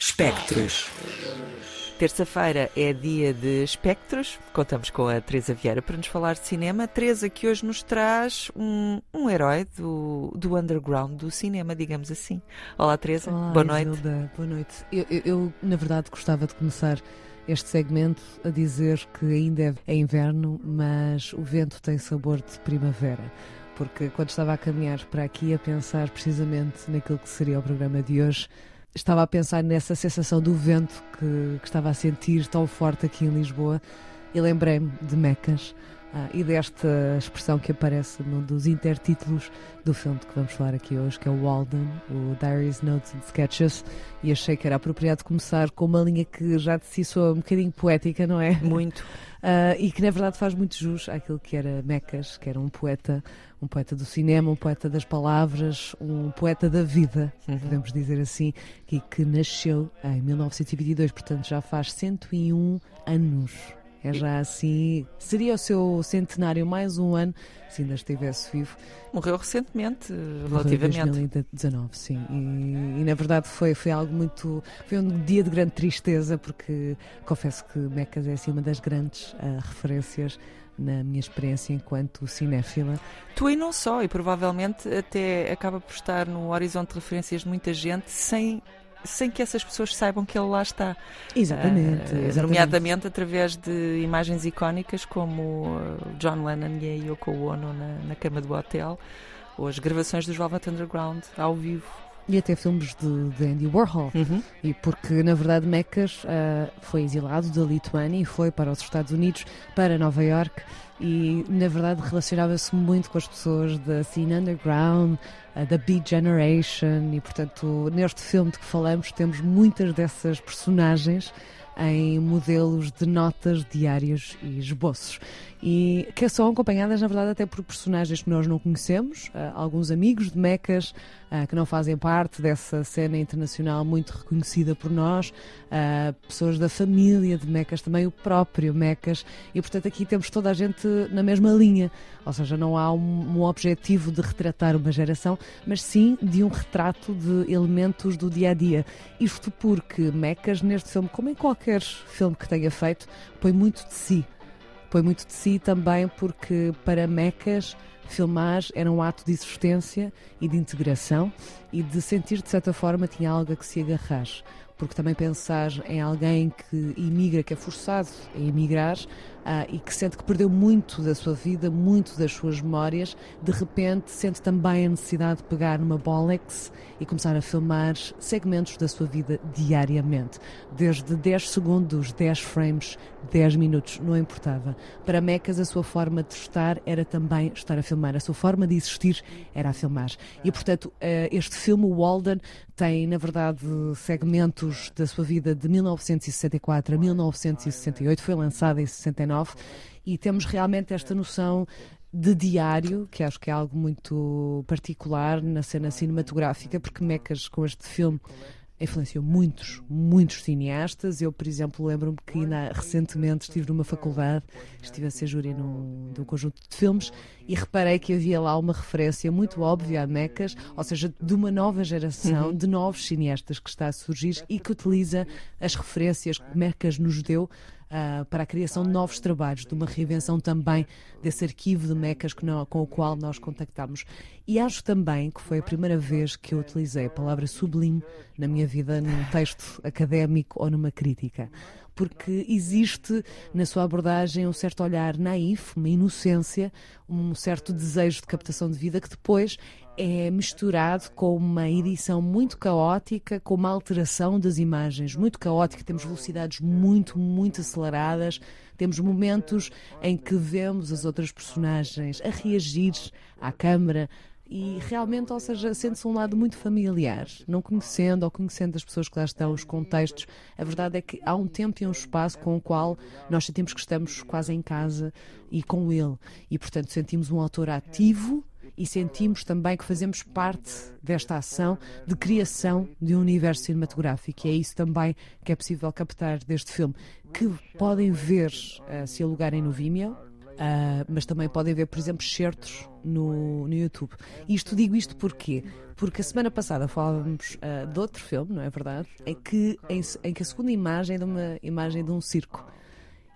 Espectros. Terça-feira é dia de espectros. Contamos com a Teresa Vieira para nos falar de cinema. Teresa, que hoje nos traz um, um herói do, do underground do cinema, digamos assim. Olá, Teresa. Olá, Boa noite. Isilda. Boa noite. Eu, eu- eu, na verdade, gostava de começar este segmento a dizer que ainda é- é inverno, mas o vento tem sabor de primavera. Porque quando estava a caminhar para aqui a pensar precisamente naquilo que seria o programa de hoje, estava a pensar nessa sensação do vento que, que estava a sentir tão forte aqui em Lisboa e lembrei-me de Mecas ah, e desta expressão que aparece num dos intertítulos do filme de que vamos falar aqui hoje, que é o Walden, o Diaries, Notes and Sketches, e achei que era apropriado começar com uma linha que já de si soa um bocadinho poética, não é? Muito. Ah, e que na verdade faz muito jus àquilo que era Mecas, que era um poeta, um poeta do cinema, um poeta das palavras, um poeta da vida, Uhum. podemos dizer assim, e que nasceu em 1922, portanto já faz 101 anos. É já assim. Seria o seu centenário mais um ano se ainda estivesse vivo. Morreu recentemente, Morreu em relativamente. 2019, sim. E, e, na verdade foi, foi algo muito. Foi um dia de grande tristeza, porque confesso que Mecas é assim uma das grandes ah, referências na minha experiência enquanto cinéfila. Tu e não só, e provavelmente até acaba por estar no horizonte de referências de muita gente sem, sem que essas pessoas saibam que ele lá está. Exatamente. Ah, exatamente. nomeadamente através de imagens icónicas como ah, John Lennon e a Yoko Ono na, na cama do hotel, ou as gravações dos Velvet Underground ao vivo. E até filmes de, de Andy Warhol. E porque, na verdade, Mecas ah, foi exilado da Lituânia e foi para os Estados Unidos, para Nova York, e, na verdade, relacionava-se muito com as pessoas da scene underground, ah, da Beat Generation, e, portanto, neste filme de que falamos, temos muitas dessas personagens em modelos de notas, diários e esboços. E que são acompanhadas, na verdade, até por personagens que nós não conhecemos, ah, alguns amigos de Mecas ah, que não fazem parte dessa cena internacional muito reconhecida por nós, pessoas da família de Mecas, também o próprio Mecas, e portanto aqui temos toda a gente na mesma linha, ou seja, não há um, um objetivo de retratar uma geração, mas sim de um retrato de elementos do dia a dia. Isto porque Mecas, neste filme, como em qualquer filme que tenha feito, põe muito de si. Põe muito de si também porque para Mecas filmar era um ato de existência e de integração e de sentir de certa forma tinha algo a que se agarrar. Porque também pensar em alguém que imigra, que é forçado a emigrar ah, e que sente que perdeu muito da sua vida, muito das suas memórias, de repente sente também a necessidade de pegar numa Bolex e começar a filmar segmentos da sua vida diariamente. Desde 10 segundos, 10 frames, 10 minutos, não importava. Para Mecas, a sua forma de estar era também estar a filmar, a sua forma de existir era a filmar. E, portanto, eh, este filme, o Walden, tem, na verdade, segmentos da sua vida de 1964 a 1968, foi lançado em 69, e temos realmente esta noção de diário, que acho que é algo muito particular na cena cinematográfica, porque Mecas, com este filme, influenciou muitos, muitos cineastas. Eu, por exemplo, lembro-me que ainda recentemente estive numa faculdade, estive a ser júri num, de um conjunto de filmes e reparei que havia lá uma referência muito óbvia a Mecas, ou seja, de uma nova geração de novos cineastas que está a surgir e que utiliza as referências que Mecas nos deu ah, para a criação de novos trabalhos, de uma reinvenção também desse arquivo de Mecas nó- com o qual nós contactamos. E acho também que foi a primeira vez que eu utilizei a palavra sublime na minha vida num texto académico ou numa crítica. Porque existe na sua abordagem um certo olhar naif, uma inocência, um certo desejo de captação de vida que depois é misturado com uma edição muito caótica, com uma alteração das imagens muito caótica. Temos velocidades muito, muito aceleradas. Temos momentos em que vemos as outras personagens a reagir à câmara. E realmente, ou seja, sente-se um lado muito familiar, não conhecendo ou conhecendo as pessoas que lá estão, os contextos. A verdade é que há um tempo e um espaço com o qual nós sentimos que estamos quase em casa e com ele. E, portanto, sentimos um autor ativo e sentimos também que fazemos parte desta ação de criação de um universo cinematográfico. E é isso também que é possível captar deste filme, que podem ver uh, se alugarem no Vimeo. Uh, mas também podem ver, por exemplo, certos no, no YouTube. Isto digo isto porquê? Porque a semana passada falávamos uh, de outro filme, não é verdade? Em que, em, em que a segunda imagem é de uma imagem de um circo.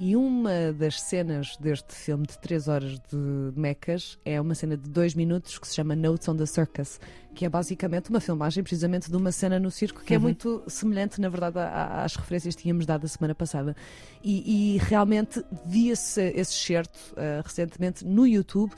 E uma das cenas deste filme de 3 horas de mecas é uma cena de 2 minutos que se chama Notes on the Circus, que é basicamente uma filmagem precisamente de uma cena no circo que é uhum. é muito semelhante, na verdade, às referências que tínhamos dado a semana passada. E, e realmente via-se esse certo uh, recentemente no YouTube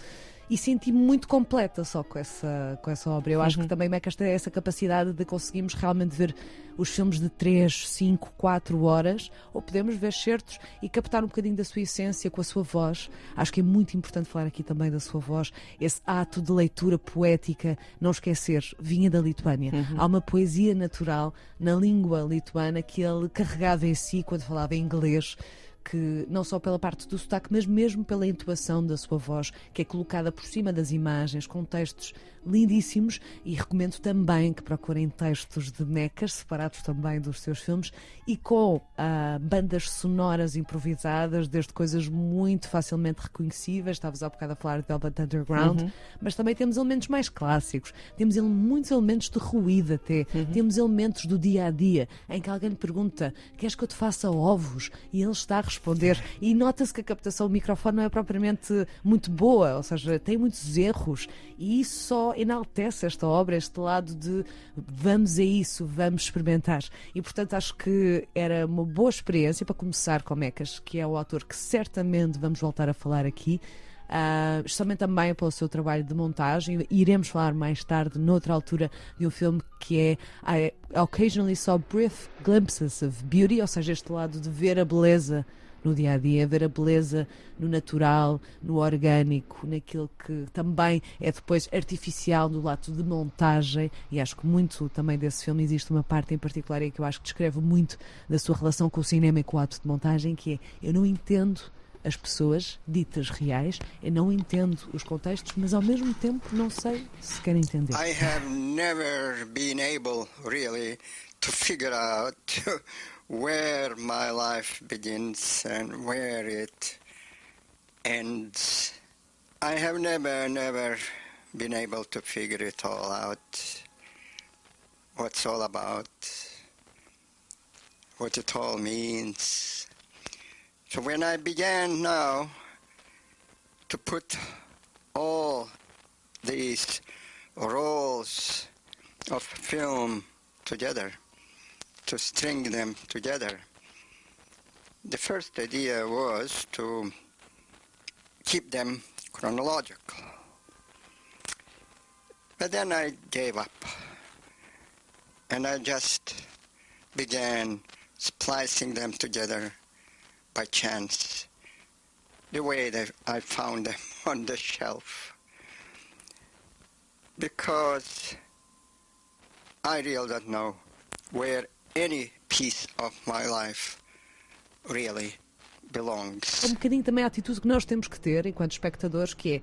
e senti-me muito completa só com essa, com essa obra. Eu uhum. acho que também Mecas tem essa capacidade de conseguirmos realmente ver os filmes de 3, 5, 4 horas, ou podemos ver certos e captar um bocadinho da sua essência com a sua voz. Acho que é muito importante falar aqui também da sua voz, esse ato de leitura poética, não esquecer, vinha da Lituânia. Uhum. Há uma poesia natural na língua lituana que ele carregava em si quando falava inglês que não só pela parte do sotaque, mas mesmo pela intuação da sua voz, que é colocada por cima das imagens, com textos lindíssimos e recomendo também que procurem textos de Mecas, separados também dos seus filmes, e com ah, bandas sonoras improvisadas, desde coisas muito facilmente reconhecíveis, estavas há bocado a falar de Velvet Underground, uhum. mas também temos elementos mais clássicos, temos muitos elementos de ruído até, uhum. temos elementos do dia a dia, em que alguém lhe pergunta: queres que eu te faça ovos? E ele está a responder, e nota-se que a captação do microfone não é propriamente muito boa, ou seja, tem muitos erros, e isso só enaltece esta obra, este lado de vamos a isso, vamos experimentar. E portanto acho que era uma boa experiência para começar com Mecas, que é o autor que certamente vamos voltar a falar aqui. Uh, especialmente também pelo seu trabalho de montagem. Iremos falar mais tarde, noutra altura, de um filme que é I Occasionally Saw Brief Glimpses of Beauty, ou seja, este lado de ver a beleza no dia a dia, ver a beleza no natural, no orgânico, naquilo que também é depois artificial do lado de montagem. E acho que muito também desse filme existe uma parte em particular que eu acho que descreve muito da sua relação com o cinema e com o ato de montagem, que é eu não entendo as pessoas ditas reais, eu não entendo os contextos, mas ao mesmo tempo não sei se quero entender. I have never been able really to figure out where my life begins and where it ends. I have never, never been able to figure it all out. What's all about, what it all means. So when I began now to put all these roles of film together, to string them together. The first idea was to keep them chronological. But then I gave up and I just began splicing them together by chance, the way that I found them on the shelf. Because I really don't know where any piece of my life really belongs. É um bocadinho também a atitude que nós temos que ter enquanto espectadores, que é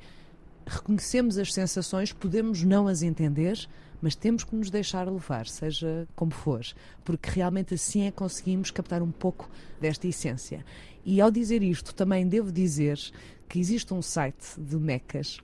reconhecemos as sensações, podemos não as entender, mas temos que nos deixar levar, seja como for, porque realmente assim é que conseguimos captar um pouco desta essência. E ao dizer isto, também devo dizer que existe um site de mecas,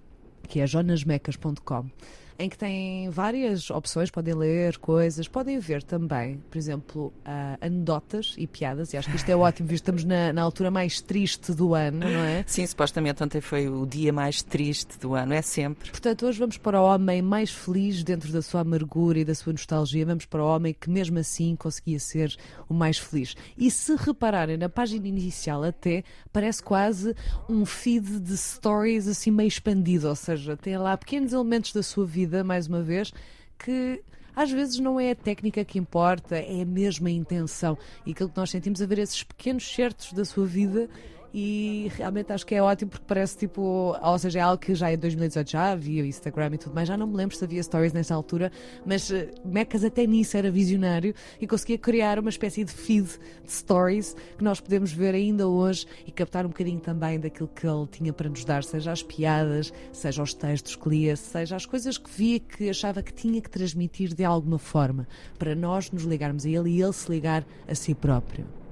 que é jonasmecas.com, em que têm várias opções, podem ler coisas, podem ver também, por exemplo, uh, anedotas e piadas, e acho que isto é ótimo, visto que estamos na, na, altura mais triste do ano, não é? Sim, supostamente ontem foi o dia mais triste do ano, é sempre. Portanto, hoje vamos para o homem mais feliz dentro da sua amargura e da sua nostalgia, vamos para o homem que mesmo assim conseguia ser o mais feliz. E se repararem na página inicial até, parece quase um feed de stories assim meio expandido, ou seja, tem lá pequenos elementos da sua vida vida, mais uma vez, que às vezes não é a técnica que importa, é a mesma intenção. E aquilo que nós sentimos a ver esses pequenos certos da sua vida e realmente acho que é ótimo porque parece tipo, ou seja, é algo que já em 2018 já havia, o Instagram e tudo mais, já não me lembro se havia stories nessa altura, mas uh, Mecas até nisso era visionário e conseguia criar uma espécie de feed de stories que nós podemos ver ainda hoje e captar um bocadinho também daquilo que ele tinha para nos dar, seja as piadas, seja os textos que lia, seja as coisas que via que achava que tinha que transmitir de alguma forma para nós nos ligarmos a ele e ele se ligar a si próprio.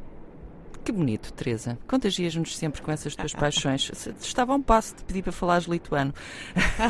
Que bonito, Teresa. Contagias-nos sempre com essas tuas paixões. Estava a um passo de pedir para falares lituano.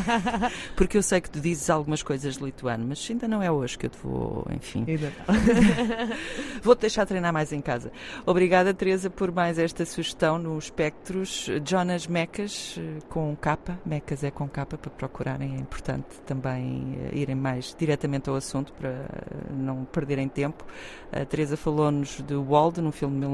Porque eu sei que tu dizes algumas coisas de lituano, mas ainda não é hoje que eu te vou, enfim. Vou-te deixar treinar mais em casa. Obrigada, Teresa, por mais esta sugestão no Espectros. Jonas Mecas, com capa. Mecas é com capa para procurarem. É importante também eh, irem mais diretamente ao assunto para não perderem tempo. A Teresa falou-nos do Wald, num filme de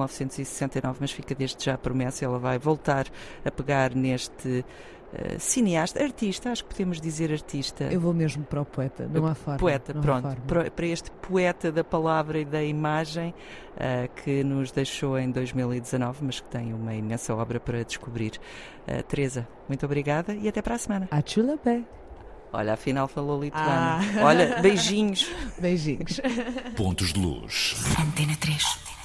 1969, mas fica desde já a promessa. Ela vai voltar a pegar neste. Uh, cineasta, artista, acho que podemos dizer artista. Eu vou mesmo para o poeta, não há forma. Poeta, pronto, forma. Para, para, este poeta da palavra e da imagem uh, que nos deixou em 2019, mas que tem uma imensa obra para descobrir. Uh, Teresa, muito obrigada e até para a semana. A chulapé. Olha, afinal falou lituano. Ah. Olha, beijinhos. beijinhos. Pontos de luz. Antena 3.